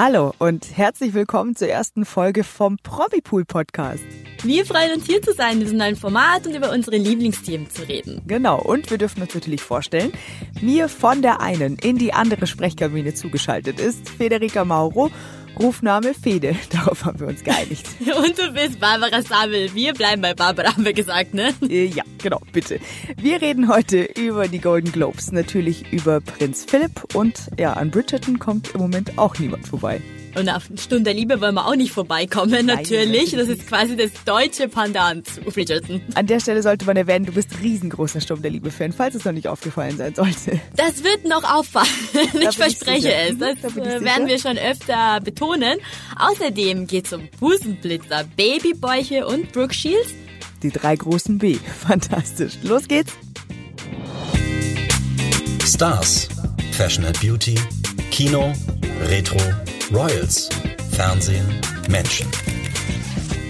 Hallo und herzlich willkommen zur ersten Folge vom Promipool Podcast. Wir freuen uns hier zu sein in diesem neuen Format und über unsere Lieblingsthemen zu reden. Genau, und wir dürfen uns natürlich vorstellen, mir von der einen in die andere Sprechkabine zugeschaltet ist Federica Mauro Rufname Fede. Darauf haben wir uns geeinigt. Und du bist Barbara Sabel. Wir bleiben bei Barbara, haben wir gesagt, ne? Äh, ja, genau, bitte. Wir reden heute über die Golden Globes, natürlich über Prinz Philipp und ja, an Bridgerton kommt im Moment auch niemand vorbei. Und auf Stunde der Liebe wollen wir auch nicht vorbeikommen, natürlich. Das ist quasi das deutsche Pandan zu Bridgerton. An der Stelle sollte man erwähnen, du bist riesengroßer Sturm der Liebe-Fan, falls es noch nicht aufgefallen sein sollte. Das wird noch auffallen. ich verspreche ich es. Das da werden wir schon öfter betonen. Außerdem geht es um Busenblitzer, Babybäuche und Brooke Shields. Die drei großen B. Fantastisch. Los geht's. Stars, Fashion and Beauty, Kino, Retro, Royals, Fernsehen, Menschen.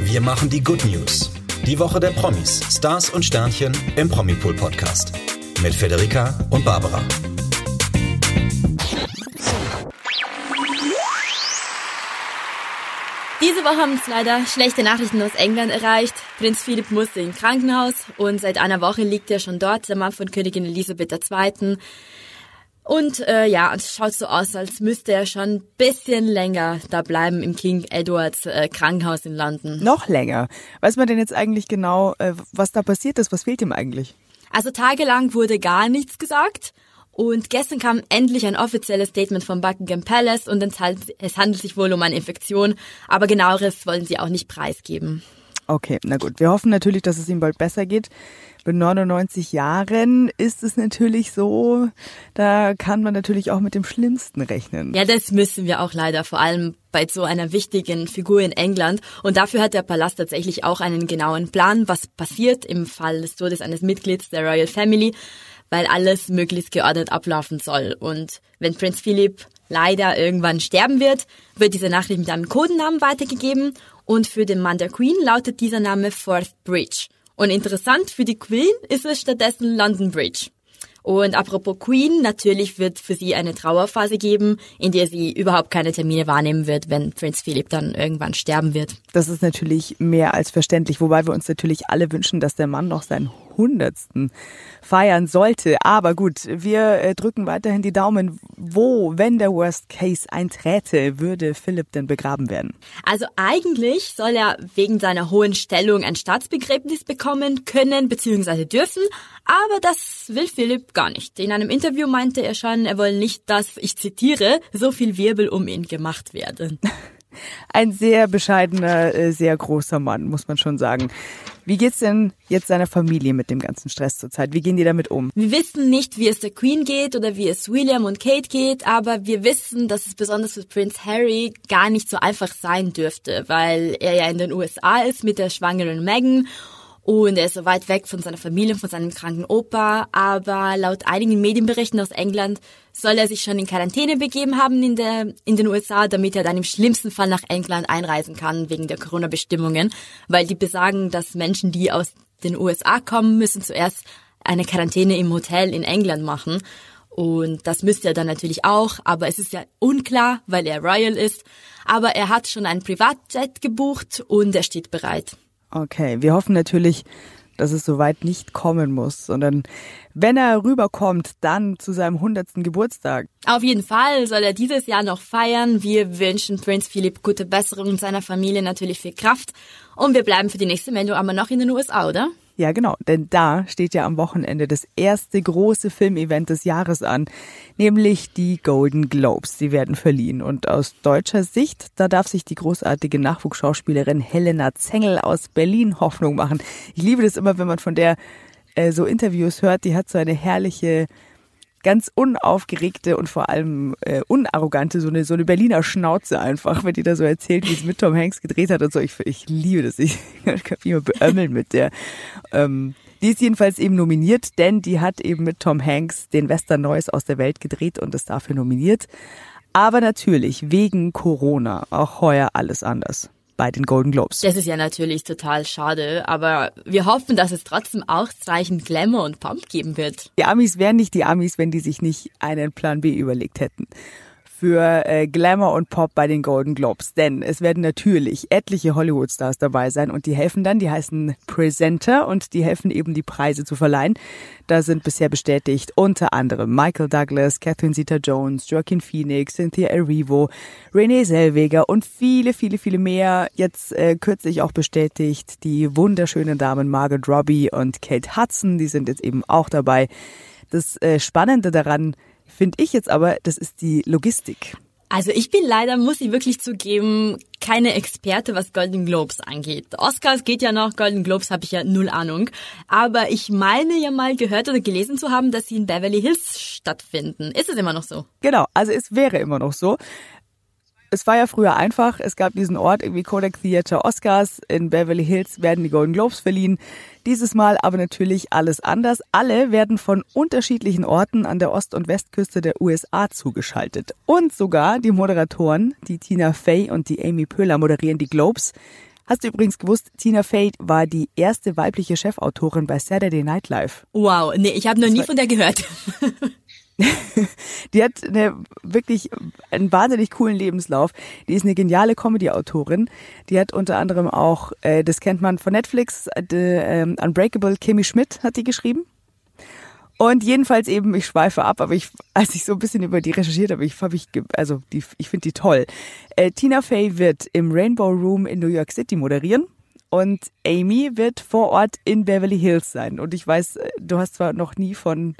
Wir machen die Good News. Die Woche der Promis, Stars und Sternchen im Promipool Podcast. Mit Federica und Barbara. Diese Woche haben uns leider schlechte Nachrichten aus England erreicht. Prinz Philipp musste ins Krankenhaus und seit einer Woche liegt er schon dort, der Mann von Königin Elisabeth II. Und äh, ja, es schaut so aus, als müsste er schon ein bisschen länger da bleiben im King Edwards äh, Krankenhaus in London. Noch länger. Weiß man denn jetzt eigentlich genau, äh, was da passiert ist? Was fehlt ihm eigentlich? Also tagelang wurde gar nichts gesagt. Und gestern kam endlich ein offizielles Statement vom Buckingham Palace und es handelt sich wohl um eine Infektion, aber genaueres wollen sie auch nicht preisgeben. Okay, na gut. Wir hoffen natürlich, dass es ihm bald besser geht. Mit 99 Jahren ist es natürlich so, da kann man natürlich auch mit dem Schlimmsten rechnen. Ja, das müssen wir auch leider, vor allem bei so einer wichtigen Figur in England. Und dafür hat der Palast tatsächlich auch einen genauen Plan, was passiert im Fall des Todes eines Mitglieds der Royal Family, weil alles möglichst geordnet ablaufen soll. Und wenn Prinz Philip leider irgendwann sterben wird, wird diese Nachricht mit einem Codenamen weitergegeben und für den Mann der Queen lautet dieser Name Forth Bridge. Und interessant für die Queen ist es stattdessen London Bridge. Und apropos Queen, natürlich wird für sie eine Trauerphase geben, in der sie überhaupt keine Termine wahrnehmen wird, wenn Prinz Philip dann irgendwann sterben wird. Das ist natürlich mehr als verständlich, wobei wir uns natürlich alle wünschen, dass der Mann noch sein Hundertsten feiern sollte. Aber gut, wir äh, drücken weiterhin die Daumen. Wo, wenn der Worst Case einträte, würde Philipp denn begraben werden? Also eigentlich soll er wegen seiner hohen Stellung ein Staatsbegräbnis bekommen können bzw. dürfen, aber das will Philipp gar nicht. In einem Interview meinte er schon, er wolle nicht, dass, ich zitiere, so viel Wirbel um ihn gemacht werde. Ein sehr bescheidener, äh, sehr großer Mann, muss man schon sagen. Wie geht's denn jetzt seiner Familie mit dem ganzen Stress zurzeit? Wie gehen die damit um? Wir wissen nicht, wie es der Queen geht oder wie es William und Kate geht, aber wir wissen, dass es besonders für Prince Harry gar nicht so einfach sein dürfte, weil er ja in den USA ist mit der schwangeren Meghan und er ist so weit weg von seiner Familie, von seinem kranken Opa. Aber laut einigen Medienberichten aus England soll er sich schon in Quarantäne begeben haben in, der, in den USA, damit er dann im schlimmsten Fall nach England einreisen kann wegen der Corona-Bestimmungen. Weil die besagen, dass Menschen, die aus den USA kommen, müssen zuerst eine Quarantäne im Hotel in England machen. Und das müsste er dann natürlich auch, aber es ist ja unklar, weil er Royal ist. Aber er hat schon einen Privatjet gebucht und er steht bereit. Okay, wir hoffen natürlich, dass es soweit nicht kommen muss, sondern wenn er rüberkommt, dann zu seinem 100. Geburtstag. Auf jeden Fall soll er dieses Jahr noch feiern. Wir wünschen Prinz Philipp gute Besserung und seiner Familie natürlich viel Kraft. Und wir bleiben für die nächste Meldung aber noch in den USA, oder? Ja, genau, denn da steht ja am Wochenende das erste große Filmevent des Jahres an, nämlich die Golden Globes. Sie werden verliehen und aus deutscher Sicht, da darf sich die großartige Nachwuchsschauspielerin Helena Zengel aus Berlin Hoffnung machen. Ich liebe das immer, wenn man von der äh, so Interviews hört, die hat so eine herrliche ganz unaufgeregte und vor allem äh, unarrogante, so eine, so eine Berliner Schnauze einfach, wenn die da so erzählt, wie es mit Tom Hanks gedreht hat und so. Ich, ich liebe das. Ich, kann mich immer beömmeln mit der. Ähm, die ist jedenfalls eben nominiert, denn die hat eben mit Tom Hanks den Western Neues aus der Welt gedreht und ist dafür nominiert. Aber natürlich wegen Corona auch heuer alles anders bei den Golden Globes. Das ist ja natürlich total schade, aber wir hoffen, dass es trotzdem ausreichend Glamour und Pump geben wird. Die Amis wären nicht die Amis, wenn die sich nicht einen Plan B überlegt hätten. Für äh, Glamour und Pop bei den Golden Globes. Denn es werden natürlich etliche Hollywood-Stars dabei sein und die helfen dann, die heißen Presenter und die helfen eben die Preise zu verleihen. Da sind bisher bestätigt unter anderem Michael Douglas, Catherine Zeta-Jones, Joaquin Phoenix, Cynthia Erivo, Renee Zellweger und viele, viele, viele mehr. Jetzt äh, kürzlich auch bestätigt die wunderschönen Damen Margaret Robbie und Kate Hudson, die sind jetzt eben auch dabei. Das äh, Spannende daran finde ich jetzt aber, das ist die Logistik. Also ich bin leider, muss ich wirklich zugeben, keine Experte, was Golden Globes angeht. Oscars geht ja noch, Golden Globes habe ich ja null Ahnung. Aber ich meine ja mal gehört oder gelesen zu haben, dass sie in Beverly Hills stattfinden. Ist es immer noch so? Genau, also es wäre immer noch so es war ja früher einfach. Es gab diesen Ort, irgendwie Kodak Theater Oscars. In Beverly Hills werden die Golden Globes verliehen. Dieses Mal aber natürlich alles anders. Alle werden von unterschiedlichen Orten an der Ost- und Westküste der USA zugeschaltet. Und sogar die Moderatoren, die Tina Fey und die Amy Pöhler moderieren die Globes. Hast du übrigens gewusst, Tina Fey war die erste weibliche Chefautorin bei Saturday Night Live. Wow, nee, ich habe noch nie von der gehört. die hat eine, wirklich einen wahnsinnig coolen Lebenslauf. Die ist eine geniale Comedy-Autorin. Die hat unter anderem auch, äh, das kennt man von Netflix, äh, Unbreakable, Kimmy Schmidt hat die geschrieben. Und jedenfalls eben, ich schweife ab, aber ich, als ich so ein bisschen über die recherchiert habe, ich, hab ich also die, ich finde die toll. Äh, Tina Fey wird im Rainbow Room in New York City moderieren und Amy wird vor Ort in Beverly Hills sein. Und ich weiß, äh, du hast zwar noch nie von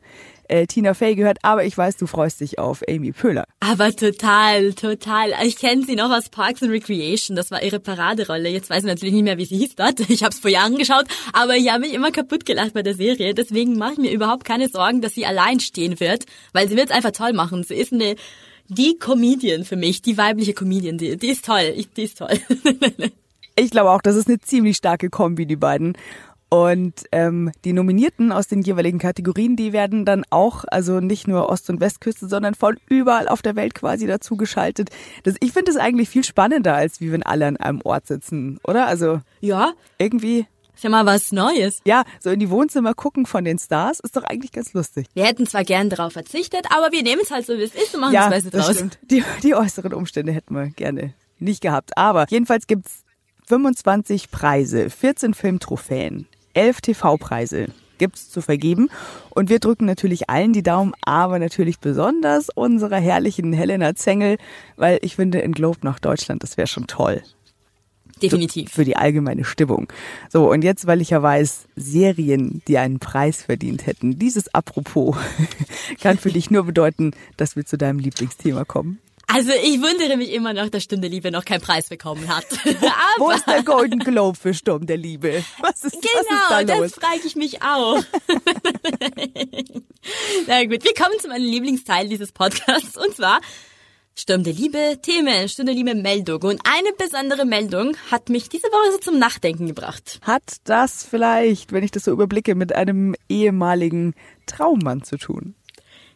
äh, Tina Fey gehört, aber ich weiß, du freust dich auf Amy Pöhler. Aber total, total. Ich kenne sie noch aus Parks and Recreation. Das war ihre Paraderolle. Jetzt weiß ich natürlich nicht mehr, wie sie hieß dort. Ich habe es vor Jahren geschaut, aber ich habe mich immer kaputt gelacht bei der Serie. Deswegen mache ich mir überhaupt keine Sorgen, dass sie allein stehen wird, weil sie wird es einfach toll machen. Sie ist eine die Comedian für mich, die weibliche Comedian, die, die ist toll. Ich, die ist toll. Ich glaube auch, das ist eine ziemlich starke Kombi, die beiden. Und ähm, die Nominierten aus den jeweiligen Kategorien, die werden dann auch, also nicht nur Ost- und Westküste, sondern von überall auf der Welt quasi dazu geschaltet. Das, ich finde es eigentlich viel spannender, als wie wenn alle an einem Ort sitzen, oder? Also ja, irgendwie. Ist ja mal was Neues. Ja, so in die Wohnzimmer gucken von den Stars ist doch eigentlich ganz lustig. Wir hätten zwar gern darauf verzichtet, aber wir nehmen es halt so, wie es ist und machen ja, das Beste draus. Stimmt. Die, die äußeren Umstände hätten wir gerne nicht gehabt. Aber jedenfalls gibt's 25 Preise, 14 Filmtrophäen, 11 TV-Preise gibt's zu vergeben. Und wir drücken natürlich allen die Daumen, aber natürlich besonders unserer herrlichen Helena Zengel, weil ich finde, in Globe nach Deutschland, das wäre schon toll. Definitiv. Für die allgemeine Stimmung. So, und jetzt, weil ich ja weiß, Serien, die einen Preis verdient hätten, dieses Apropos kann für dich nur bedeuten, dass wir zu deinem Lieblingsthema kommen. Also ich wundere mich immer noch, dass Stunde Liebe noch keinen Preis bekommen hat. Wo ist der Golden Globe für Stunde Liebe? Was ist, genau, was ist da los? das frage ich mich auch. Na gut, wir kommen zu meinem Lieblingsteil dieses Podcasts und zwar Stunde Liebe Themen, Stunde Liebe Meldung. Und eine besondere Meldung hat mich diese Woche so zum Nachdenken gebracht. Hat das vielleicht, wenn ich das so überblicke, mit einem ehemaligen Traummann zu tun?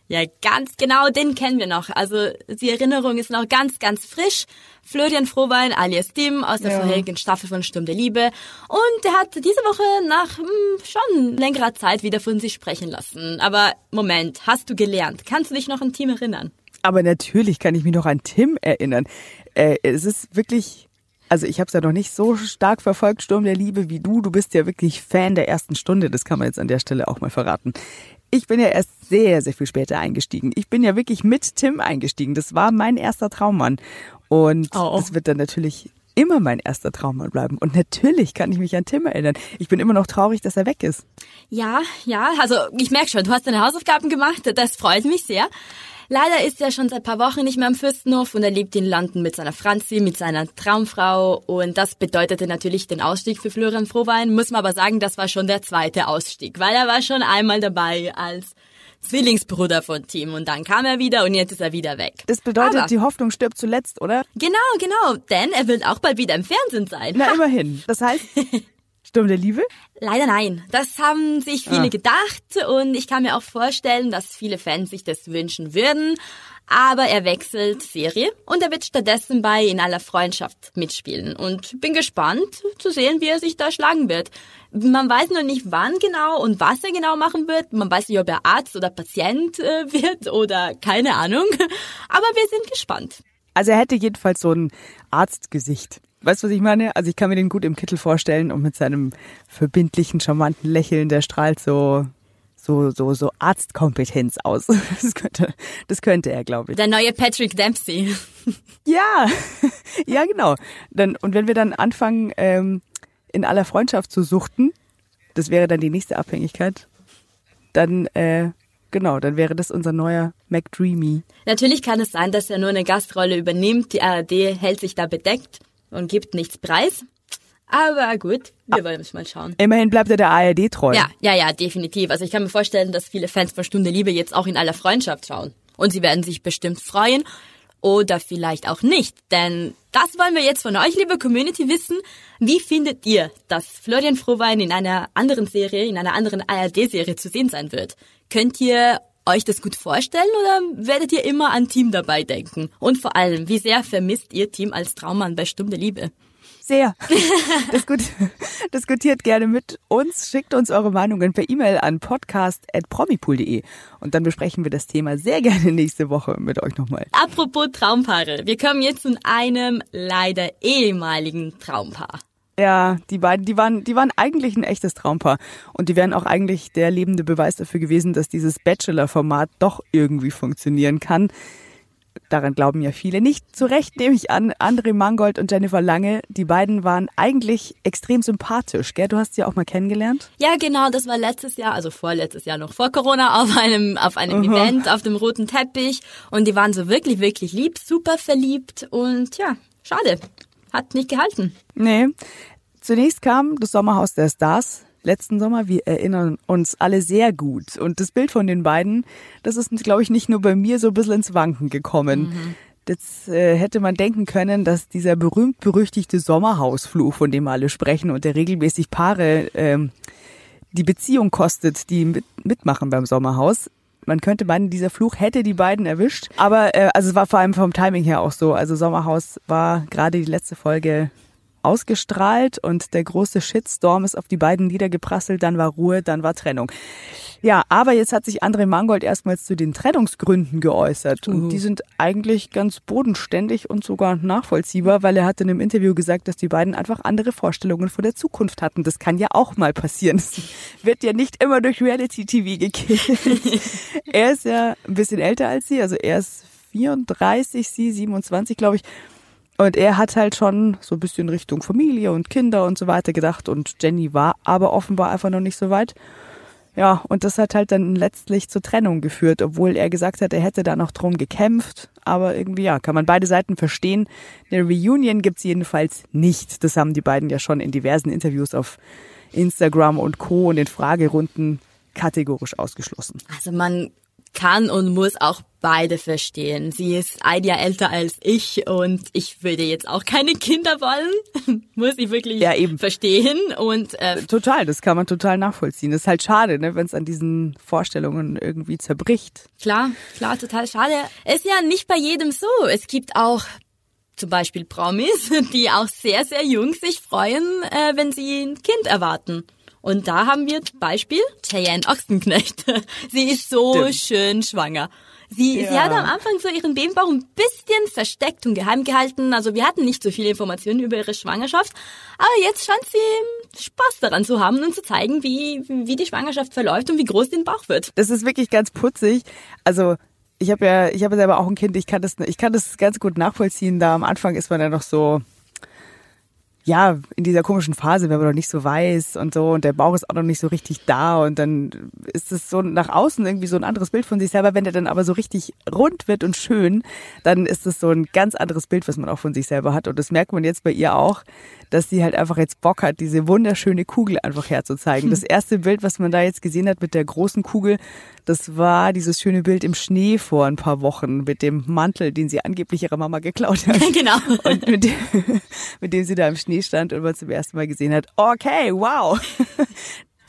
Ja, ganz genau, den kennen wir noch. Also die Erinnerung ist noch ganz, ganz frisch. Florian Frohwein alias Dim aus der ja. vorherigen Staffel von Sturm der Liebe. Und der hat diese Woche nach mh, hm, schon längerer Zeit wieder von sich sprechen lassen. Aber Moment, hast du gelernt? Kannst du dich noch an Tim erinnern? Aber natürlich kann ich mich noch an Tim erinnern. Äh, es ist wirklich also ich habe es ja noch nicht so stark verfolgt, Sturm der Liebe, wie du. Du bist ja wirklich Fan der ersten Stunde, das kann man jetzt an der Stelle auch mal verraten. Ich bin ja erst sehr, sehr viel später eingestiegen. Ich bin ja wirklich mit Tim eingestiegen. Das war mein erster Traummann. Und oh. das wird dann natürlich immer mein erster Traummann bleiben. Und natürlich kann ich mich an Tim erinnern. Ich bin immer noch traurig, dass er weg ist. Ja, ja, also ich merke schon, du hast deine Hausaufgaben gemacht. Das freut mich sehr. Leider ist er schon seit paar Wochen nicht mehr am Fürstenhof und er lebt in London mit seiner Franzi, mit seiner Traumfrau und das bedeutete natürlich den Ausstieg für Florian Frohwein. Muss man aber sagen, das war schon der zweite Ausstieg, weil er war schon einmal dabei als Zwillingsbruder von Tim und dann kam er wieder und jetzt ist er wieder weg. Das bedeutet, aber die Hoffnung stirbt zuletzt, oder? Genau, genau, denn er wird auch bald wieder im Fernsehen sein. Na, immerhin. Das heißt, Sturm der Liebe? Leider nein. Das haben sich viele ah. gedacht und ich kann mir auch vorstellen, dass viele Fans sich das wünschen würden. aber er wechselt Serie und er wird stattdessen bei In aller Freundschaft mitspielen und bin gespannt zu sehen, wie er sich da schlagen wird. Man weiß noch nicht wann genau und was er genau machen wird. Man weiß nicht, ob er Arzt oder Patient äh, wird oder keine Ahnung. Aber wir sind gespannt. Also er hätte jedenfalls so ein Arztgesicht. Weißt du, was ich meine? Also ich kann mir den gut im Kittel vorstellen und mit seinem verbindlichen, charmanten Lächeln, der strahlt so so, so, so Arztkompetenz aus. Das könnte, das könnte er, glaube ich. Der neue Patrick Dempsey. Ja, ja, genau. Dann, und wenn wir dann anfangen, ähm, in aller Freundschaft zu suchten, das wäre dann die nächste Abhängigkeit, dann, äh, genau, dann wäre das unser neuer McDreamy. Natürlich kann es sein, dass er nur eine Gastrolle übernimmt. Die ARD hält sich da bedeckt und gibt nichts preis. Aber gut, wir wollen es mal schauen. Immerhin bleibt er der ARD treu. Ja, ja, ja, definitiv. Also ich kann mir vorstellen, dass viele Fans von Stunde Liebe jetzt auch in aller Freundschaft schauen. Und sie werden sich bestimmt freuen. Oder vielleicht auch nicht. Denn das wollen wir jetzt von euch, liebe Community, wissen. Wie findet ihr, dass Florian Frohwein in einer anderen Serie, in einer anderen ARD-Serie zu sehen sein wird? Könnt ihr euch das gut vorstellen oder werdet ihr immer an Team dabei denken? Und vor allem, wie sehr vermisst ihr Team als Traummann bei Stunde Liebe? Sehr. Diskut diskutiert gerne mit uns, schickt uns eure Meinungen per E-Mail an podcast.promipool.de und dann besprechen wir das Thema sehr gerne nächste Woche mit euch nochmal. Apropos Traumpaare, wir kommen jetzt zu einem leider ehemaligen Traumpaar. Ja, die beiden, die waren, die waren eigentlich ein echtes Traumpaar. Und die wären auch eigentlich der lebende Beweis dafür gewesen, dass dieses Bachelor-Format doch irgendwie funktionieren kann daran glauben ja viele nicht. Zu Recht nehme ich an, André Mangold und Jennifer Lange, die beiden waren eigentlich extrem sympathisch, gell? Du hast sie auch mal kennengelernt? Ja, genau, das war letztes Jahr, also vorletztes Jahr noch vor Corona, auf einem, auf einem uh -huh. Event, auf dem roten Teppich. Und die waren so wirklich, wirklich lieb, super verliebt und ja, schade. Hat nicht gehalten. Nee. Zunächst kam das Sommerhaus der Stars letzten Sommer. Wir erinnern uns alle sehr gut. Und das Bild von den beiden, das ist, glaube ich, nicht nur bei mir so ein bisschen ins Wanken gekommen. Mhm. Jetzt äh, hätte man denken können, dass dieser berühmt-berüchtigte Sommerhausfluch, von dem alle sprechen und der regelmäßig Paare ähm, die Beziehung kostet, die mit, mitmachen beim Sommerhaus. Man könnte meinen, dieser Fluch hätte die beiden erwischt. Aber äh, also es war vor allem vom Timing her auch so. Also Sommerhaus war gerade die letzte Folge ausgestrahlt und der große Shitstorm ist auf die beiden niedergeprasselt, dann war Ruhe, dann war Trennung. Ja, aber jetzt hat sich André Mangold erstmals zu den Trennungsgründen geäußert und die sind eigentlich ganz bodenständig und sogar nachvollziehbar, weil er hat in einem Interview gesagt, dass die beiden einfach andere Vorstellungen von der Zukunft hatten. Das kann ja auch mal passieren. Es wird ja nicht immer durch Reality TV gekillt. er ist ja ein bisschen älter als sie, also er ist 34, sie 27, glaube ich. Und er hat halt schon so ein bisschen Richtung Familie und Kinder und so weiter gedacht und Jenny war aber offenbar einfach noch nicht so weit. Ja, und das hat halt dann letztlich zur Trennung geführt, obwohl er gesagt hat, er hätte da noch drum gekämpft. Aber irgendwie, ja, kann man beide Seiten verstehen. Eine Reunion gibt's jedenfalls nicht. Das haben die beiden ja schon in diversen Interviews auf Instagram und Co. und in Fragerunden kategorisch ausgeschlossen. Also man kann und muss auch beide verstehen. Sie ist ein Jahr älter als ich und ich würde jetzt auch keine Kinder wollen. muss ich wirklich ja, eben. verstehen. Und äh, Total, das kann man total nachvollziehen. Das ist halt schade, ne, wenn es an diesen Vorstellungen irgendwie zerbricht. Klar, klar, total schade. Ist ja nicht bei jedem so. Es gibt auch zum Beispiel Promis, die auch sehr, sehr jung sich freuen, äh, wenn sie ein Kind erwarten. Und da haben wir Beispiel Cheyenne Ochsenknecht. Sie ist so Stimmt. schön schwanger. Sie, ja. sie hat am Anfang so ihren Babybauch ein bisschen versteckt und geheim gehalten. Also wir hatten nicht so viele Informationen über ihre Schwangerschaft. Aber jetzt scheint sie Spaß daran zu haben und zu zeigen, wie, wie die Schwangerschaft verläuft und wie groß den Bauch wird. Das ist wirklich ganz putzig. Also ich habe ja, ich habe selber auch ein Kind. Ich kann das, ich kann das ganz gut nachvollziehen. Da am Anfang ist man ja noch so, ja, in dieser komischen Phase, wenn man noch nicht so weiß und so und der Bauch ist auch noch nicht so richtig da und dann ist es so nach außen irgendwie so ein anderes Bild von sich selber. Wenn der dann aber so richtig rund wird und schön, dann ist es so ein ganz anderes Bild, was man auch von sich selber hat und das merkt man jetzt bei ihr auch, dass sie halt einfach jetzt Bock hat, diese wunderschöne Kugel einfach herzuzeigen. Das erste Bild, was man da jetzt gesehen hat mit der großen Kugel, das war dieses schöne Bild im Schnee vor ein paar Wochen mit dem Mantel, den sie angeblich ihrer Mama geklaut hat. Genau. Und mit dem, mit dem sie da im Schnee stand und man zum ersten Mal gesehen hat, okay, wow.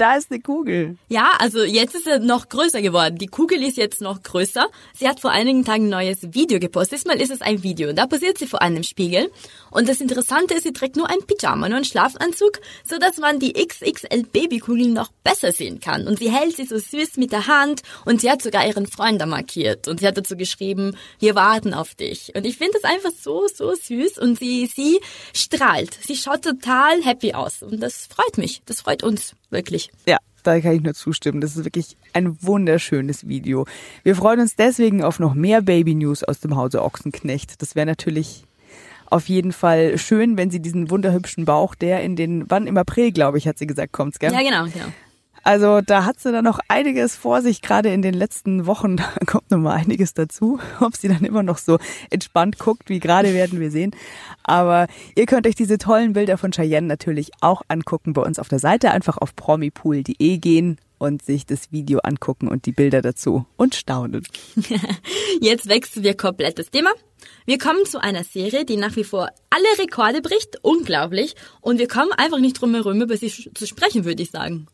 Da ist eine Kugel. Ja, also jetzt ist er noch größer geworden. Die Kugel ist jetzt noch größer. Sie hat vor einigen Tagen ein neues Video gepostet. Diesmal ist es ein Video. Da posiert sie vor einem Spiegel. Und das Interessante ist, sie trägt nur ein Pyjama, nur einen Schlafanzug, so dass man die XXL Babykugeln noch besser sehen kann. Und sie hält sie so süß mit der Hand und sie hat sogar ihren Freund da markiert. Und sie hat dazu geschrieben, wir warten auf dich. Und ich finde das einfach so, so süß. Und sie, sie strahlt. Sie schaut total happy aus. Und das freut mich. Das freut uns. Wirklich. Ja, da kann ich nur zustimmen. Das ist wirklich ein wunderschönes Video. Wir freuen uns deswegen auf noch mehr Baby News aus dem Hause Ochsenknecht. Das wäre natürlich auf jeden Fall schön, wenn sie diesen wunderhübschen Bauch, der in den, wann im April, glaube ich, hat sie gesagt, kommt, gell? Ja, genau, genau. Also da hat sie dann noch einiges vor sich, gerade in den letzten Wochen, da kommt noch mal einiges dazu. Ob sie dann immer noch so entspannt guckt, wie gerade werden wir sehen. Aber ihr könnt euch diese tollen Bilder von Cheyenne natürlich auch angucken bei uns auf der Seite. Einfach auf promipool.de gehen und sich das Video angucken und die Bilder dazu und staunen. Jetzt wechseln wir komplett das Thema. Wir kommen zu einer Serie, die nach wie vor alle Rekorde bricht. Unglaublich. Und wir kommen einfach nicht drum herum, über sie zu sprechen, würde ich sagen.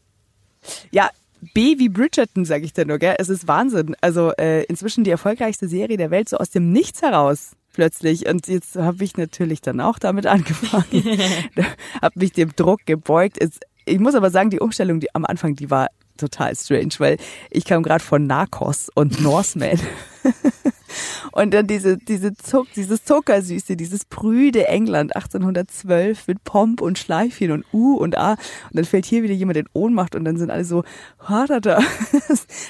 Ja, B wie Bridgerton, sage ich da nur, gell? Es ist Wahnsinn. Also äh, inzwischen die erfolgreichste Serie der Welt, so aus dem Nichts heraus plötzlich. Und jetzt habe ich natürlich dann auch damit angefangen. habe mich dem Druck gebeugt. Es, ich muss aber sagen, die Umstellung die am Anfang, die war total strange, weil ich kam gerade von Narcos und Norseman. Und dann diese, diese Zuck, dieses Zuckersüße, dieses prüde England 1812 mit Pomp und Schleifchen und U und A. Und dann fällt hier wieder jemand in Ohnmacht und dann sind alle so, da.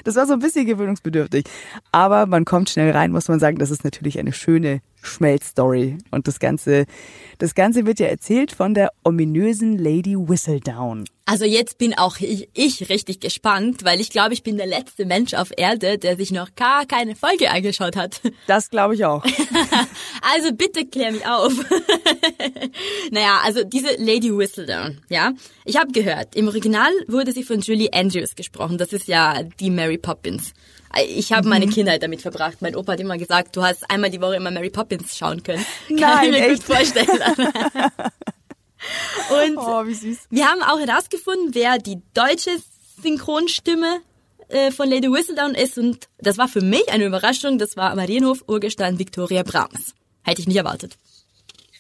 Das war so ein bisschen gewöhnungsbedürftig. Aber man kommt schnell rein, muss man sagen. Das ist natürlich eine schöne Schmelzstory. Und das Ganze, das Ganze wird ja erzählt von der ominösen Lady Whistledown. Also jetzt bin auch ich, ich richtig gespannt, weil ich glaube, ich bin der letzte Mensch auf Erde, der sich noch gar keine Folge angeschaut hat. Das glaube ich auch. also bitte klär mich auf. naja, also diese Lady Whistledown, ja. Ich habe gehört, im Original wurde sie von Julie Andrews gesprochen. Das ist ja die Mary Poppins. Ich habe meine mhm. Kindheit damit verbracht. Mein Opa hat immer gesagt, du hast einmal die Woche immer Mary Poppins schauen können. Kann Nein, ich mir echt? gut vorstellen. Und oh, wir haben auch herausgefunden, wer die deutsche Synchronstimme äh, von Lady Whistledown ist. Und das war für mich eine Überraschung. Das war Marienhof Urgestein Victoria Brahms. Hätte ich nicht erwartet.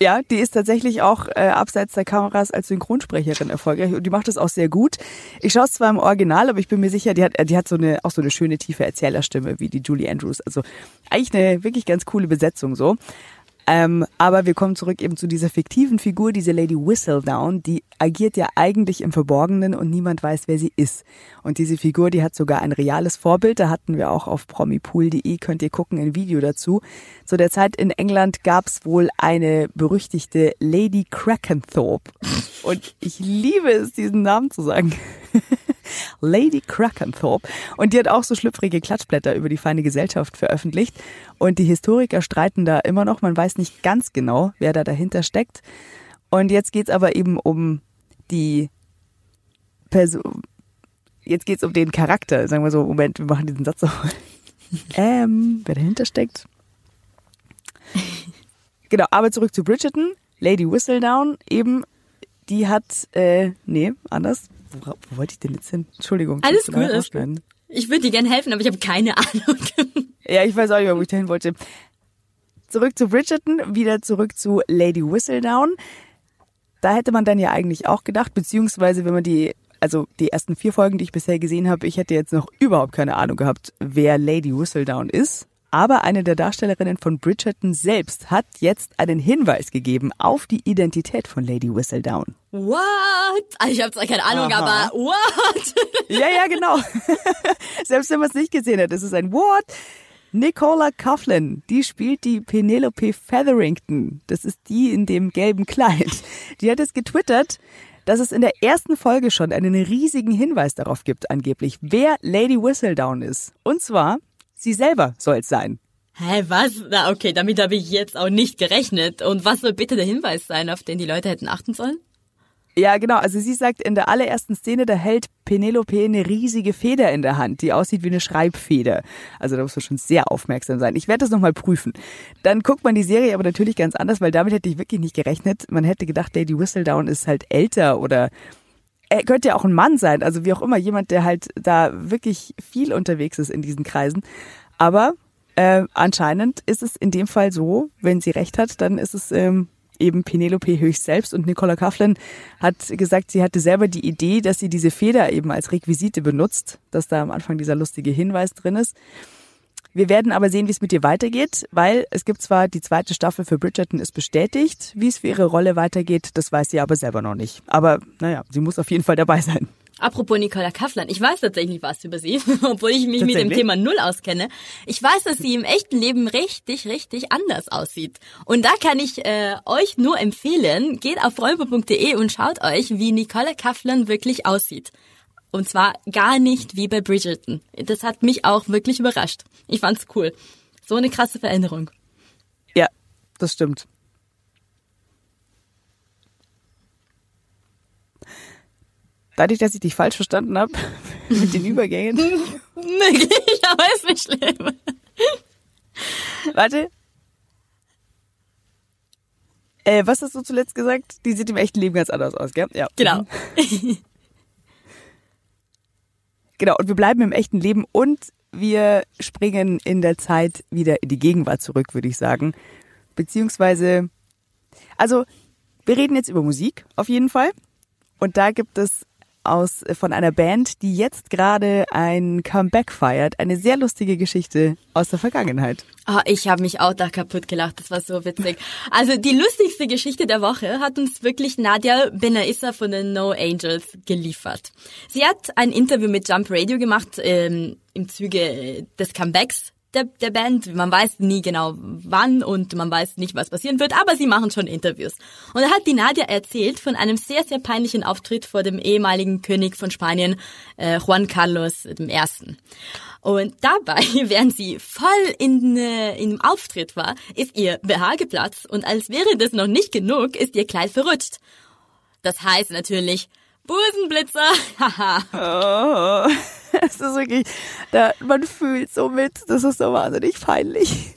Ja, die ist tatsächlich auch äh, abseits der Kameras als Synchronsprecherin erfolgreich und die macht es auch sehr gut. Ich schaue es zwar im Original, aber ich bin mir sicher, die hat, die hat so eine auch so eine schöne tiefe Erzählerstimme wie die Julie Andrews. Also eigentlich eine wirklich ganz coole Besetzung so. Ähm, aber wir kommen zurück eben zu dieser fiktiven Figur, diese Lady Whistledown, die agiert ja eigentlich im Verborgenen und niemand weiß, wer sie ist. Und diese Figur, die hat sogar ein reales Vorbild, da hatten wir auch auf promipool.de, könnt ihr gucken, ein Video dazu. Zu der Zeit in England gab es wohl eine berüchtigte Lady Krakenthorpe. Und ich liebe es, diesen Namen zu sagen. Lady Krakenthorpe. Und die hat auch so schlüpfrige Klatschblätter über die feine Gesellschaft veröffentlicht. Und die Historiker streiten da immer noch. Man weiß nicht ganz genau, wer da dahinter steckt. Und jetzt geht's aber eben um die Person. Jetzt geht's um den Charakter. Sagen wir so, Moment, wir machen diesen Satz nochmal. ähm, wer dahinter steckt. Genau, aber zurück zu Bridgerton. Lady Whistledown, eben, die hat, äh, nee, anders wo, wo wollte ich denn jetzt hin? Entschuldigung. Alles gut, alles gut. Ich würde dir gerne helfen, aber ich habe keine Ahnung. ja, ich weiß auch nicht mehr, wo ich da hin wollte. Zurück zu Bridgerton, wieder zurück zu Lady Whistledown. Da hätte man dann ja eigentlich auch gedacht, beziehungsweise wenn man die, also die ersten vier Folgen, die ich bisher gesehen habe, ich hätte jetzt noch überhaupt keine Ahnung gehabt, wer Lady Whistledown ist. Aber eine der Darstellerinnen von Bridgerton selbst hat jetzt einen Hinweis gegeben auf die Identität von Lady Whistledown. What? Also ich habe zwar keine Ahnung, Aha. aber what? ja, ja, genau. selbst wenn man es nicht gesehen hat, ist es ein What? Nicola Coughlin, die spielt die Penelope Featherington. Das ist die in dem gelben Kleid. Die hat es getwittert, dass es in der ersten Folge schon einen riesigen Hinweis darauf gibt, angeblich, wer Lady Whistledown ist. Und zwar Sie selber soll es sein. Hä, was? Na okay, damit habe ich jetzt auch nicht gerechnet. Und was soll bitte der Hinweis sein, auf den die Leute hätten achten sollen? Ja, genau. Also sie sagt, in der allerersten Szene, da hält Penelope eine riesige Feder in der Hand, die aussieht wie eine Schreibfeder. Also da muss man schon sehr aufmerksam sein. Ich werde das nochmal prüfen. Dann guckt man die Serie aber natürlich ganz anders, weil damit hätte ich wirklich nicht gerechnet. Man hätte gedacht, Lady Whistledown ist halt älter oder er könnte ja auch ein Mann sein, also wie auch immer, jemand, der halt da wirklich viel unterwegs ist in diesen Kreisen. Aber äh, anscheinend ist es in dem Fall so, wenn sie recht hat, dann ist es ähm, eben Penelope höchst selbst und Nicola Coughlan hat gesagt, sie hatte selber die Idee, dass sie diese Feder eben als Requisite benutzt, dass da am Anfang dieser lustige Hinweis drin ist. Wir werden aber sehen, wie es mit ihr weitergeht, weil es gibt zwar die zweite Staffel für Bridgerton ist bestätigt, wie es für ihre Rolle weitergeht, das weiß sie aber selber noch nicht. Aber naja, sie muss auf jeden Fall dabei sein. Apropos Nicola Kaffland, ich weiß tatsächlich was über sie, obwohl ich mich mit dem Thema null auskenne. Ich weiß, dass sie im echten Leben richtig, richtig anders aussieht. Und da kann ich äh, euch nur empfehlen, geht auf räuber.de und schaut euch, wie Nicola Kaffland wirklich aussieht. Und zwar gar nicht wie bei Bridgerton. Das hat mich auch wirklich überrascht. Ich fand's cool. So eine krasse Veränderung. Ja, das stimmt. Dadurch, dass ich dich falsch verstanden habe mit den Übergängen. Möglich, aber ist nicht schlimm. Warte. Äh, was hast du zuletzt gesagt? Die sieht im echten Leben ganz anders aus, gell? Ja. Genau. genau, und wir bleiben im echten Leben und wir springen in der Zeit wieder in die Gegenwart zurück, würde ich sagen. Beziehungsweise, also, wir reden jetzt über Musik auf jeden Fall. Und da gibt es aus von einer Band, die jetzt gerade ein Comeback feiert. Eine sehr lustige Geschichte aus der Vergangenheit. Oh, ich habe mich auch da kaputt gelacht. Das war so witzig. Also die lustigste Geschichte der Woche hat uns wirklich Nadia Benaissa von den No Angels geliefert. Sie hat ein Interview mit Jump Radio gemacht ähm, im Zuge des Comebacks der, der Band. Man weiß nie genau wann und man weiß nicht, was passieren wird, aber sie machen schon Interviews. Und da hat die Nadia erzählt von einem sehr, sehr peinlichen Auftritt vor dem ehemaligen König von Spanien, äh, Juan Carlos I. Und dabei, während sie voll in, äh, in Auftritt war, ist ihr BH geplatzt und als wäre das noch nicht genug, ist ihr Kleid verrutscht. Das heißt natürlich, Busenblitzer. Haha. oh, es ist wirklich, da, man fühlt so mit. Das ist so wahnsinnig peinlich.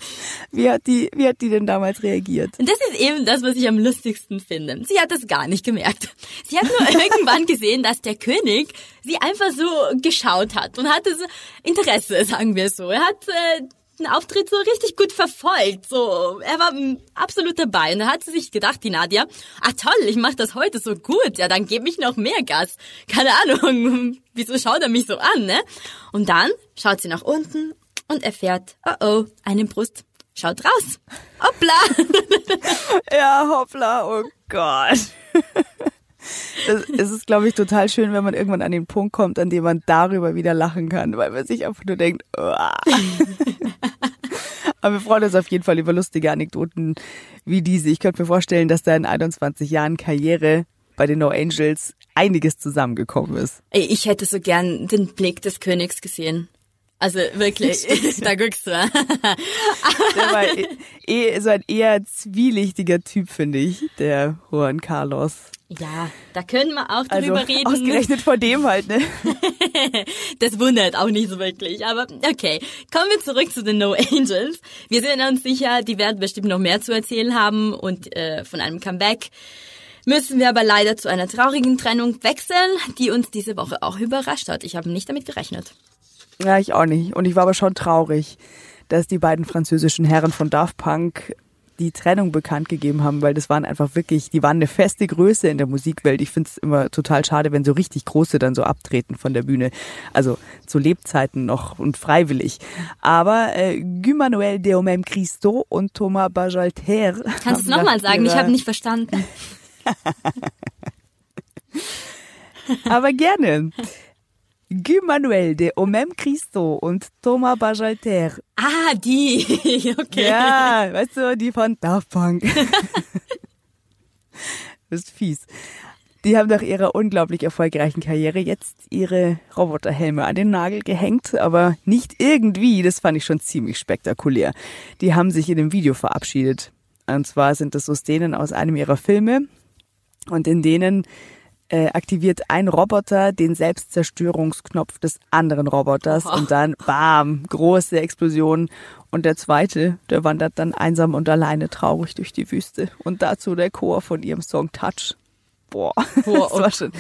Wie hat die, wie hat die denn damals reagiert? Und das ist eben das, was ich am lustigsten finde. Sie hat das gar nicht gemerkt. Sie hat nur irgendwann gesehen, dass der König sie einfach so geschaut hat und hatte so Interesse, sagen wir so. Er hat äh, den Auftritt so richtig gut verfolgt. So, er war absolut dabei. Und da hat sie sich gedacht, die Nadia, ah toll, ich mache das heute so gut. Ja, dann gebe ich noch mehr Gas. Keine Ahnung, wieso schaut er mich so an, ne? Und dann schaut sie nach unten und erfährt, oh oh, eine Brust. Schaut raus. Hoppla. ja, hoppla, oh Gott. Das, es ist, glaube ich, total schön, wenn man irgendwann an den Punkt kommt, an dem man darüber wieder lachen kann, weil man sich einfach nur denkt, Uah. Aber wir freuen uns auf jeden Fall über lustige Anekdoten wie diese. Ich könnte mir vorstellen, dass da in 21 Jahren Karriere bei den No Angels einiges zusammengekommen ist. Ich hätte so gern den Blick des Königs gesehen. Also wirklich, da guckst du. der war eh, eh, so ein eher zwielichtiger Typ, finde ich, der Juan Carlos. Ja, da können wir auch drüber also, reden. Ausgerechnet vor dem halt, ne? das wundert auch nicht so wirklich. Aber okay, kommen wir zurück zu den No Angels. Wir sind uns sicher, die werden bestimmt noch mehr zu erzählen haben und äh, von einem Comeback müssen wir aber leider zu einer traurigen Trennung wechseln, die uns diese Woche auch überrascht hat. Ich habe nicht damit gerechnet. Ja, ich auch nicht. Und ich war aber schon traurig, dass die beiden französischen Herren von Daft Punk die Trennung bekannt gegeben haben, weil das waren einfach wirklich, die waren eine feste Größe in der Musikwelt. Ich finde es immer total schade, wenn so richtig große dann so abtreten von der Bühne. Also zu Lebzeiten noch und freiwillig. Aber äh, Guy-Manuel Deomem Christo und Thomas Bajalter. Kannst du es nochmal sagen? Ich habe nicht verstanden. Aber gerne. Guy Manuel de Omem Christo und Thomas Bajalter. Ah, die. Okay. Ja, weißt du, die von Daft Punk. das ist fies. Die haben nach ihrer unglaublich erfolgreichen Karriere jetzt ihre Roboterhelme an den Nagel gehängt, aber nicht irgendwie, das fand ich schon ziemlich spektakulär. Die haben sich in dem Video verabschiedet. Und zwar sind das so Szenen aus einem ihrer Filme und in denen äh, aktiviert ein Roboter den Selbstzerstörungsknopf des anderen Roboters oh. und dann bam, große Explosion und der zweite, der wandert dann einsam und alleine traurig durch die Wüste und dazu der Chor von ihrem Song Touch. boah, Boah das, war schon,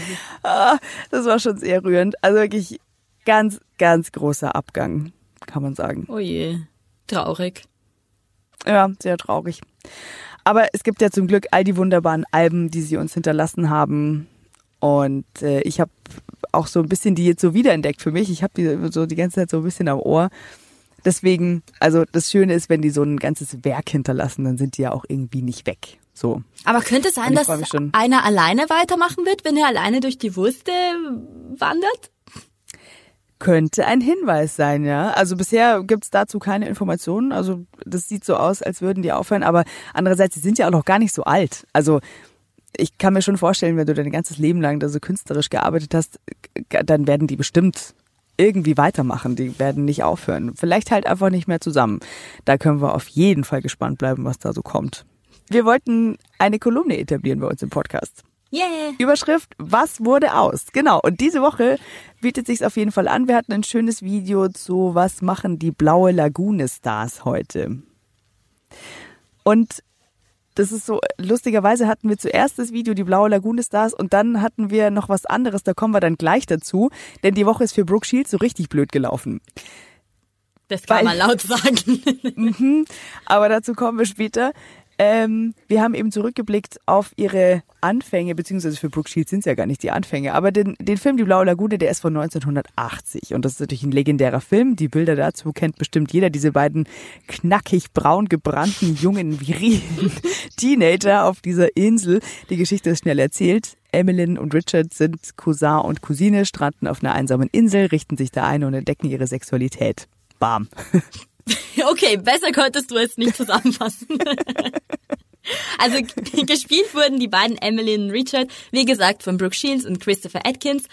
ah, das war schon sehr rührend. Also wirklich ganz, ganz großer Abgang, kann man sagen. Oh je, traurig. Ja, sehr traurig. Aber es gibt ja zum Glück all die wunderbaren Alben, die sie uns hinterlassen haben. Und äh, ich habe auch so ein bisschen die jetzt so wiederentdeckt für mich. Ich habe die so die ganze Zeit so ein bisschen am Ohr. Deswegen, also das Schöne ist, wenn die so ein ganzes Werk hinterlassen, dann sind die ja auch irgendwie nicht weg. So. Aber könnte es sein, dass einer alleine weitermachen wird, wenn er alleine durch die Wurste wandert? Könnte ein Hinweis sein, ja. Also bisher gibt's dazu keine Informationen. Also das sieht so aus, als würden die aufhören. Aber andererseits, sie sind ja auch noch gar nicht so alt. Also ich kann mir schon vorstellen, wenn du dein ganzes Leben lang da so künstlerisch gearbeitet hast, dann werden die bestimmt irgendwie weitermachen. Die werden nicht aufhören. Vielleicht halt einfach nicht mehr zusammen. Da können wir auf jeden Fall gespannt bleiben, was da so kommt. Wir wollten eine Kolumne etablieren bei uns im Podcast. Yeah. Überschrift, was wurde aus? Genau. Und diese Woche bietet sich's auf jeden Fall an. Wir hatten ein schönes Video zu, was machen die blaue Lagune Stars heute? Und das ist so, lustigerweise hatten wir zuerst das Video Die Blaue Lagune Stars und dann hatten wir noch was anderes, da kommen wir dann gleich dazu, denn die Woche ist für Brooke Shields so richtig blöd gelaufen. Das kann Weil, man laut sagen. Mhm. aber dazu kommen wir später. Ähm, wir haben eben zurückgeblickt auf ihre Anfänge, beziehungsweise für Brooke Shields sind es ja gar nicht die Anfänge, aber den, den Film Die Blaue Lagune, der ist von 1980 und das ist natürlich ein legendärer Film. Die Bilder dazu kennt bestimmt jeder, diese beiden knackig braun gebrannten jungen virilen Teenager auf dieser Insel. Die Geschichte ist schnell erzählt. Emmeline und Richard sind Cousin und Cousine, stranden auf einer einsamen Insel, richten sich da ein und entdecken ihre Sexualität. Bam. Okay, besser könntest du es nicht zusammenfassen. also gespielt wurden die beiden Emily und Richard, wie gesagt, von Brooke Shields und Christopher Atkins.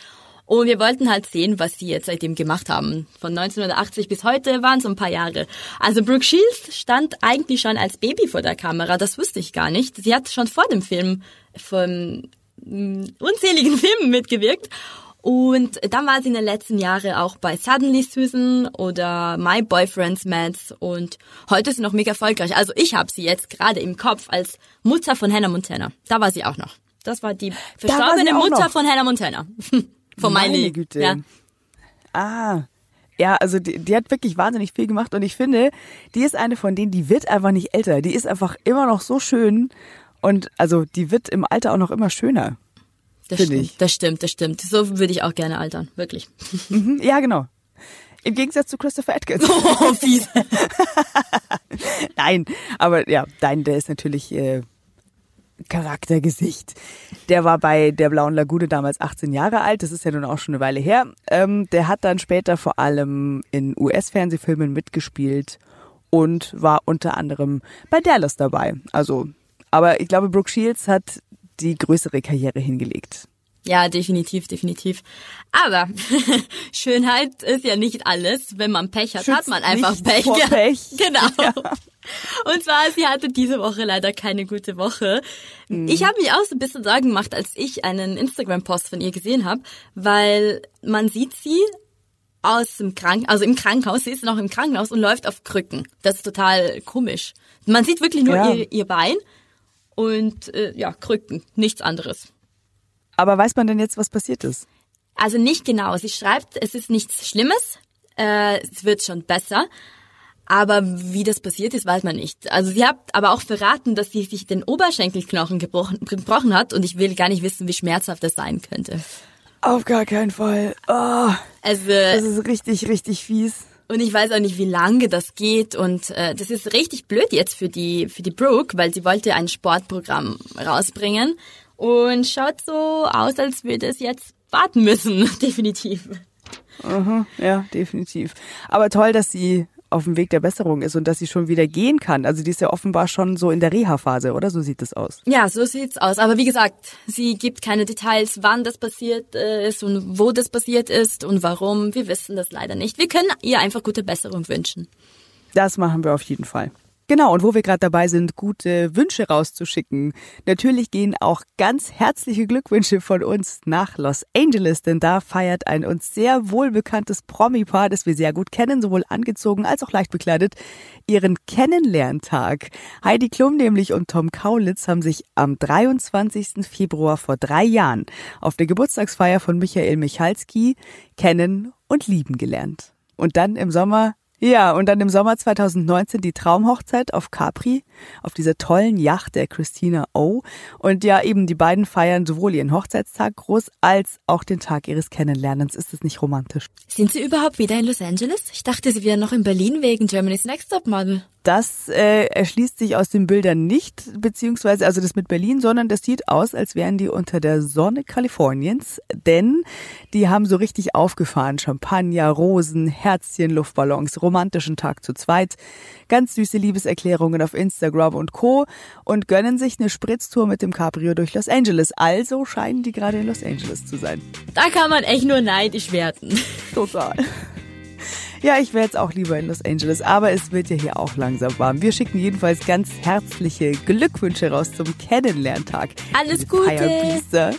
Und wir wollten halt sehen, was sie jetzt seitdem gemacht haben. Von 1980 bis heute waren es ein paar Jahre. Also Brooke Shields stand eigentlich schon als Baby vor der Kamera, das wusste ich gar nicht. Sie hat schon vor dem Film von mm, unzähligen Filmen mitgewirkt und dann war sie in den letzten Jahren auch bei Suddenly Susan oder My Boyfriend's Mads und heute ist sie noch mega erfolgreich. Also ich habe sie jetzt gerade im Kopf als Mutter von Hannah Montana. Da war sie auch noch. Das war die verstorbene war Mutter noch. von Hannah Montana. von Meine Miley. Güte. Ja. Ah. Ja, also die, die hat wirklich wahnsinnig viel gemacht und ich finde, die ist eine von denen, die wird einfach nicht älter. Die ist einfach immer noch so schön und also die wird im Alter auch noch immer schöner. Das stimmt, ich. das stimmt, das stimmt. So würde ich auch gerne altern, wirklich. Mhm, ja, genau. Im Gegensatz zu Christopher Atkins. Oh, fies. Nein, aber ja, dein, der ist natürlich äh, Charaktergesicht. Der war bei der Blauen Lagune damals 18 Jahre alt, das ist ja nun auch schon eine Weile her. Ähm, der hat dann später vor allem in US-Fernsehfilmen mitgespielt und war unter anderem bei Dallas dabei. Also, aber ich glaube, Brooke Shields hat die größere Karriere hingelegt. Ja, definitiv, definitiv. Aber Schönheit ist ja nicht alles. Wenn man Pech hat, Schützt hat man einfach Pech. Pech. genau. Ja. Und zwar, sie hatte diese Woche leider keine gute Woche. Mhm. Ich habe mich auch so ein bisschen Sorgen gemacht, als ich einen Instagram-Post von ihr gesehen habe, weil man sieht sie aus dem Krank also im Krankenhaus, sie ist noch im Krankenhaus und läuft auf Krücken. Das ist total komisch. Man sieht wirklich nur ja. ihr, ihr Bein und äh, ja, Krücken, nichts anderes. Aber weiß man denn jetzt, was passiert ist? Also nicht genau. Sie schreibt, es ist nichts Schlimmes, äh, es wird schon besser. Aber wie das passiert ist, weiß man nicht. Also sie hat aber auch verraten, dass sie sich den Oberschenkelknochen gebrochen, gebrochen hat und ich will gar nicht wissen, wie schmerzhaft das sein könnte. Auf gar keinen Fall. Oh, also, das ist richtig, richtig fies. Und ich weiß auch nicht, wie lange das geht. Und äh, das ist richtig blöd jetzt für die, für die Brooke, weil sie wollte ein Sportprogramm rausbringen. Und schaut so aus, als würde es jetzt warten müssen, definitiv. Aha, ja, definitiv. Aber toll, dass sie auf dem Weg der Besserung ist und dass sie schon wieder gehen kann. Also die ist ja offenbar schon so in der Reha-Phase, oder? So sieht es aus. Ja, so sieht's aus. Aber wie gesagt, sie gibt keine Details, wann das passiert ist und wo das passiert ist und warum. Wir wissen das leider nicht. Wir können ihr einfach gute Besserung wünschen. Das machen wir auf jeden Fall. Genau, und wo wir gerade dabei sind, gute Wünsche rauszuschicken. Natürlich gehen auch ganz herzliche Glückwünsche von uns nach Los Angeles, denn da feiert ein uns sehr wohlbekanntes Promi-Paar, das wir sehr gut kennen, sowohl angezogen als auch leicht bekleidet, ihren Kennenlerntag. Heidi Klum nämlich und Tom Kaulitz haben sich am 23. Februar vor drei Jahren auf der Geburtstagsfeier von Michael Michalski kennen und lieben gelernt. Und dann im Sommer ja, und dann im Sommer 2019 die Traumhochzeit auf Capri, auf dieser tollen Yacht der Christina O. Und ja, eben die beiden feiern sowohl ihren Hochzeitstag groß als auch den Tag ihres Kennenlernens. Ist es nicht romantisch? Sind Sie überhaupt wieder in Los Angeles? Ich dachte, Sie wären noch in Berlin wegen Germany's Next Top Model das äh, erschließt sich aus den Bildern nicht, beziehungsweise also das mit Berlin, sondern das sieht aus, als wären die unter der Sonne Kaliforniens, denn die haben so richtig aufgefahren. Champagner, Rosen, Herzchen, Luftballons, romantischen Tag zu zweit, ganz süße Liebeserklärungen auf Instagram und Co. und gönnen sich eine Spritztour mit dem Cabrio durch Los Angeles. Also scheinen die gerade in Los Angeles zu sein. Da kann man echt nur neidisch werden. Total. Ja, ich wäre jetzt auch lieber in Los Angeles, aber es wird ja hier auch langsam warm. Wir schicken jedenfalls ganz herzliche Glückwünsche raus zum Kennenlerntag. Alles Gute!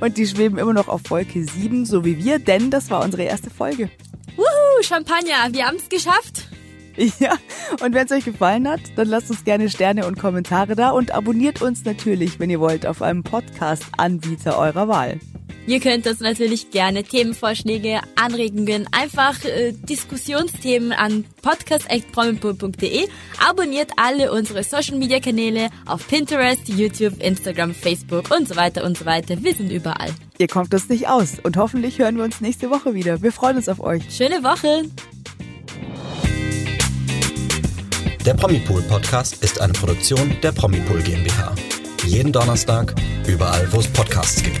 Und die schweben immer noch auf Wolke 7, so wie wir, denn das war unsere erste Folge. Wuhu, Champagner, wir haben es geschafft. Ja, und wenn es euch gefallen hat, dann lasst uns gerne Sterne und Kommentare da und abonniert uns natürlich, wenn ihr wollt, auf einem Podcast-Anbieter eurer Wahl. Ihr könnt uns natürlich gerne Themenvorschläge, Anregungen, einfach äh, Diskussionsthemen an podcast.promipool.de. Abonniert alle unsere Social Media Kanäle auf Pinterest, YouTube, Instagram, Facebook und so weiter und so weiter. Wir sind überall. Ihr kommt uns nicht aus und hoffentlich hören wir uns nächste Woche wieder. Wir freuen uns auf euch. Schöne Woche! Der Promipool Podcast ist eine Produktion der Promipool GmbH. Jeden Donnerstag, überall, wo es Podcasts gibt.